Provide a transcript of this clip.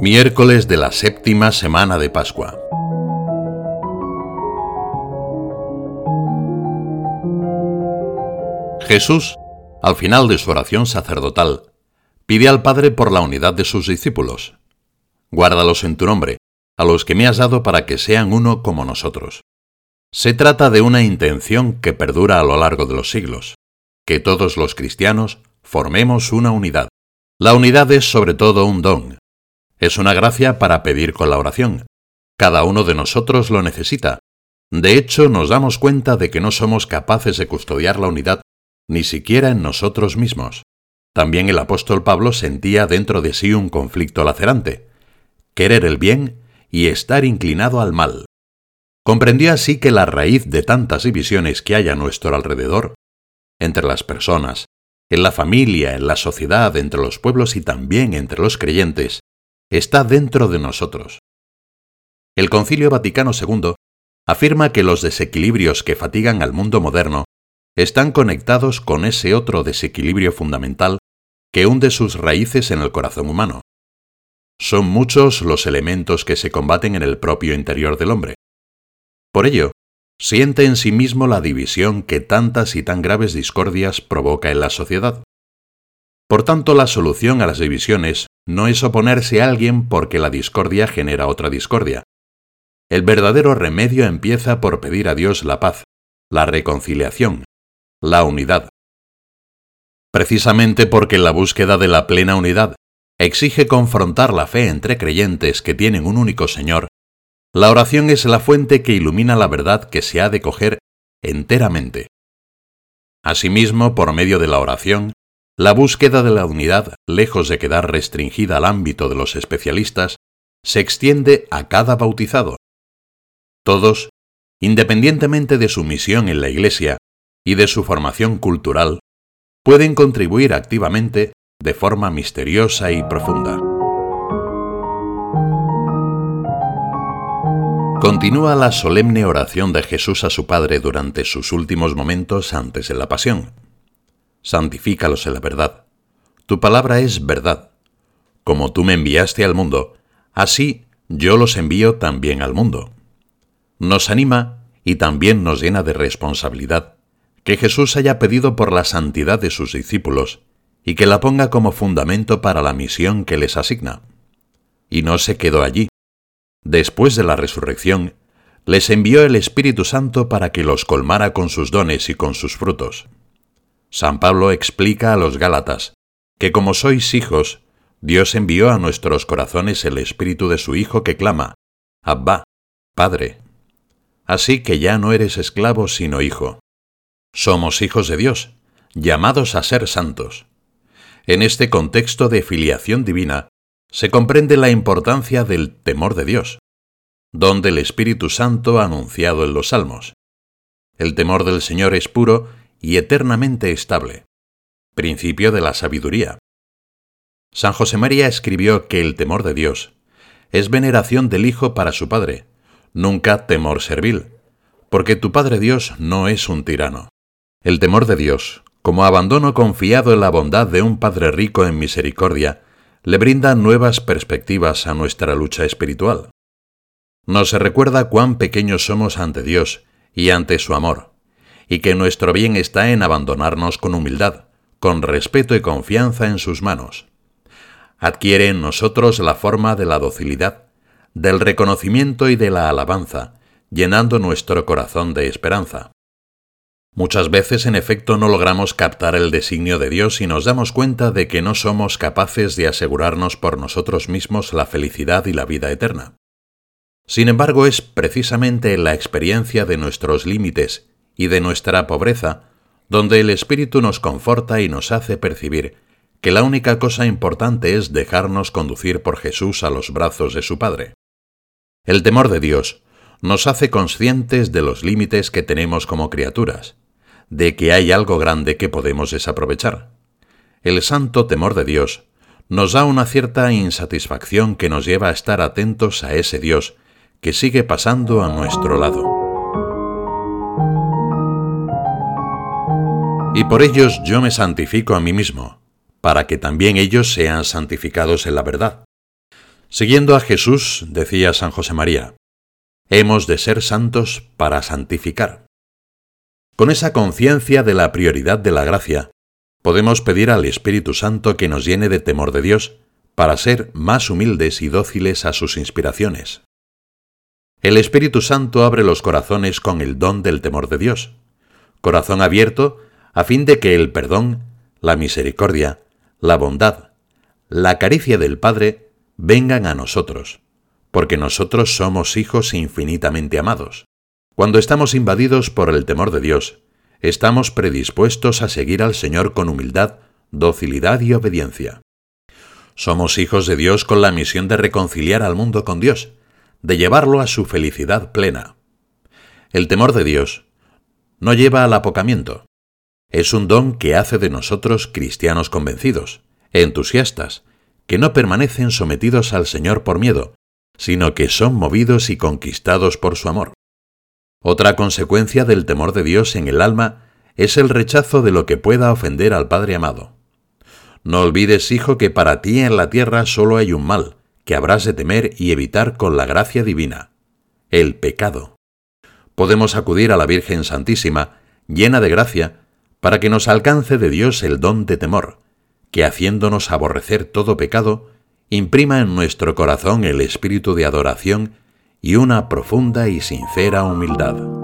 Miércoles de la séptima semana de Pascua. Jesús, al final de su oración sacerdotal, pide al Padre por la unidad de sus discípulos. Guárdalos en tu nombre, a los que me has dado para que sean uno como nosotros. Se trata de una intención que perdura a lo largo de los siglos, que todos los cristianos formemos una unidad. La unidad es sobre todo un don. Es una gracia para pedir con la oración. Cada uno de nosotros lo necesita. De hecho, nos damos cuenta de que no somos capaces de custodiar la unidad ni siquiera en nosotros mismos. También el apóstol Pablo sentía dentro de sí un conflicto lacerante, querer el bien y estar inclinado al mal. Comprendió así que la raíz de tantas divisiones que hay a nuestro alrededor, entre las personas, en la familia, en la sociedad, entre los pueblos y también entre los creyentes, está dentro de nosotros. El Concilio Vaticano II afirma que los desequilibrios que fatigan al mundo moderno están conectados con ese otro desequilibrio fundamental que hunde sus raíces en el corazón humano. Son muchos los elementos que se combaten en el propio interior del hombre. Por ello, siente en sí mismo la división que tantas y tan graves discordias provoca en la sociedad. Por tanto, la solución a las divisiones no es oponerse a alguien porque la discordia genera otra discordia. El verdadero remedio empieza por pedir a Dios la paz, la reconciliación, la unidad. Precisamente porque la búsqueda de la plena unidad exige confrontar la fe entre creyentes que tienen un único Señor, la oración es la fuente que ilumina la verdad que se ha de coger enteramente. Asimismo, por medio de la oración, la búsqueda de la unidad, lejos de quedar restringida al ámbito de los especialistas, se extiende a cada bautizado. Todos, independientemente de su misión en la Iglesia, y de su formación cultural, pueden contribuir activamente de forma misteriosa y profunda. Continúa la solemne oración de Jesús a su Padre durante sus últimos momentos antes de la pasión. Santifícalos en la verdad. Tu palabra es verdad. Como tú me enviaste al mundo, así yo los envío también al mundo. Nos anima y también nos llena de responsabilidad que Jesús haya pedido por la santidad de sus discípulos y que la ponga como fundamento para la misión que les asigna. Y no se quedó allí. Después de la resurrección, les envió el Espíritu Santo para que los colmara con sus dones y con sus frutos. San Pablo explica a los Gálatas que como sois hijos, Dios envió a nuestros corazones el Espíritu de su Hijo que clama, Abba, Padre. Así que ya no eres esclavo sino hijo. Somos hijos de Dios, llamados a ser santos. En este contexto de filiación divina, se comprende la importancia del temor de Dios, donde el Espíritu Santo ha anunciado en los Salmos. El temor del Señor es puro y eternamente estable, principio de la sabiduría. San José María escribió que el temor de Dios es veneración del Hijo para su Padre, nunca temor servil, porque tu Padre Dios no es un tirano. El temor de Dios, como abandono confiado en la bondad de un Padre rico en misericordia, le brinda nuevas perspectivas a nuestra lucha espiritual. Nos recuerda cuán pequeños somos ante Dios y ante su amor, y que nuestro bien está en abandonarnos con humildad, con respeto y confianza en sus manos. Adquiere en nosotros la forma de la docilidad, del reconocimiento y de la alabanza, llenando nuestro corazón de esperanza. Muchas veces, en efecto, no logramos captar el designio de Dios y nos damos cuenta de que no somos capaces de asegurarnos por nosotros mismos la felicidad y la vida eterna. Sin embargo, es precisamente en la experiencia de nuestros límites y de nuestra pobreza donde el Espíritu nos conforta y nos hace percibir que la única cosa importante es dejarnos conducir por Jesús a los brazos de su Padre. El temor de Dios nos hace conscientes de los límites que tenemos como criaturas, de que hay algo grande que podemos desaprovechar. El santo temor de Dios nos da una cierta insatisfacción que nos lleva a estar atentos a ese Dios que sigue pasando a nuestro lado. Y por ellos yo me santifico a mí mismo, para que también ellos sean santificados en la verdad. Siguiendo a Jesús, decía San José María, hemos de ser santos para santificar. Con esa conciencia de la prioridad de la gracia, podemos pedir al Espíritu Santo que nos llene de temor de Dios para ser más humildes y dóciles a sus inspiraciones. El Espíritu Santo abre los corazones con el don del temor de Dios, corazón abierto a fin de que el perdón, la misericordia, la bondad, la caricia del Padre vengan a nosotros, porque nosotros somos hijos infinitamente amados. Cuando estamos invadidos por el temor de Dios, estamos predispuestos a seguir al Señor con humildad, docilidad y obediencia. Somos hijos de Dios con la misión de reconciliar al mundo con Dios, de llevarlo a su felicidad plena. El temor de Dios no lleva al apocamiento. Es un don que hace de nosotros cristianos convencidos, entusiastas, que no permanecen sometidos al Señor por miedo, sino que son movidos y conquistados por su amor. Otra consecuencia del temor de Dios en el alma es el rechazo de lo que pueda ofender al Padre amado. No olvides, hijo, que para ti en la tierra solo hay un mal, que habrás de temer y evitar con la gracia divina, el pecado. Podemos acudir a la Virgen Santísima, llena de gracia, para que nos alcance de Dios el don de temor, que haciéndonos aborrecer todo pecado, imprima en nuestro corazón el espíritu de adoración y una profunda y sincera humildad.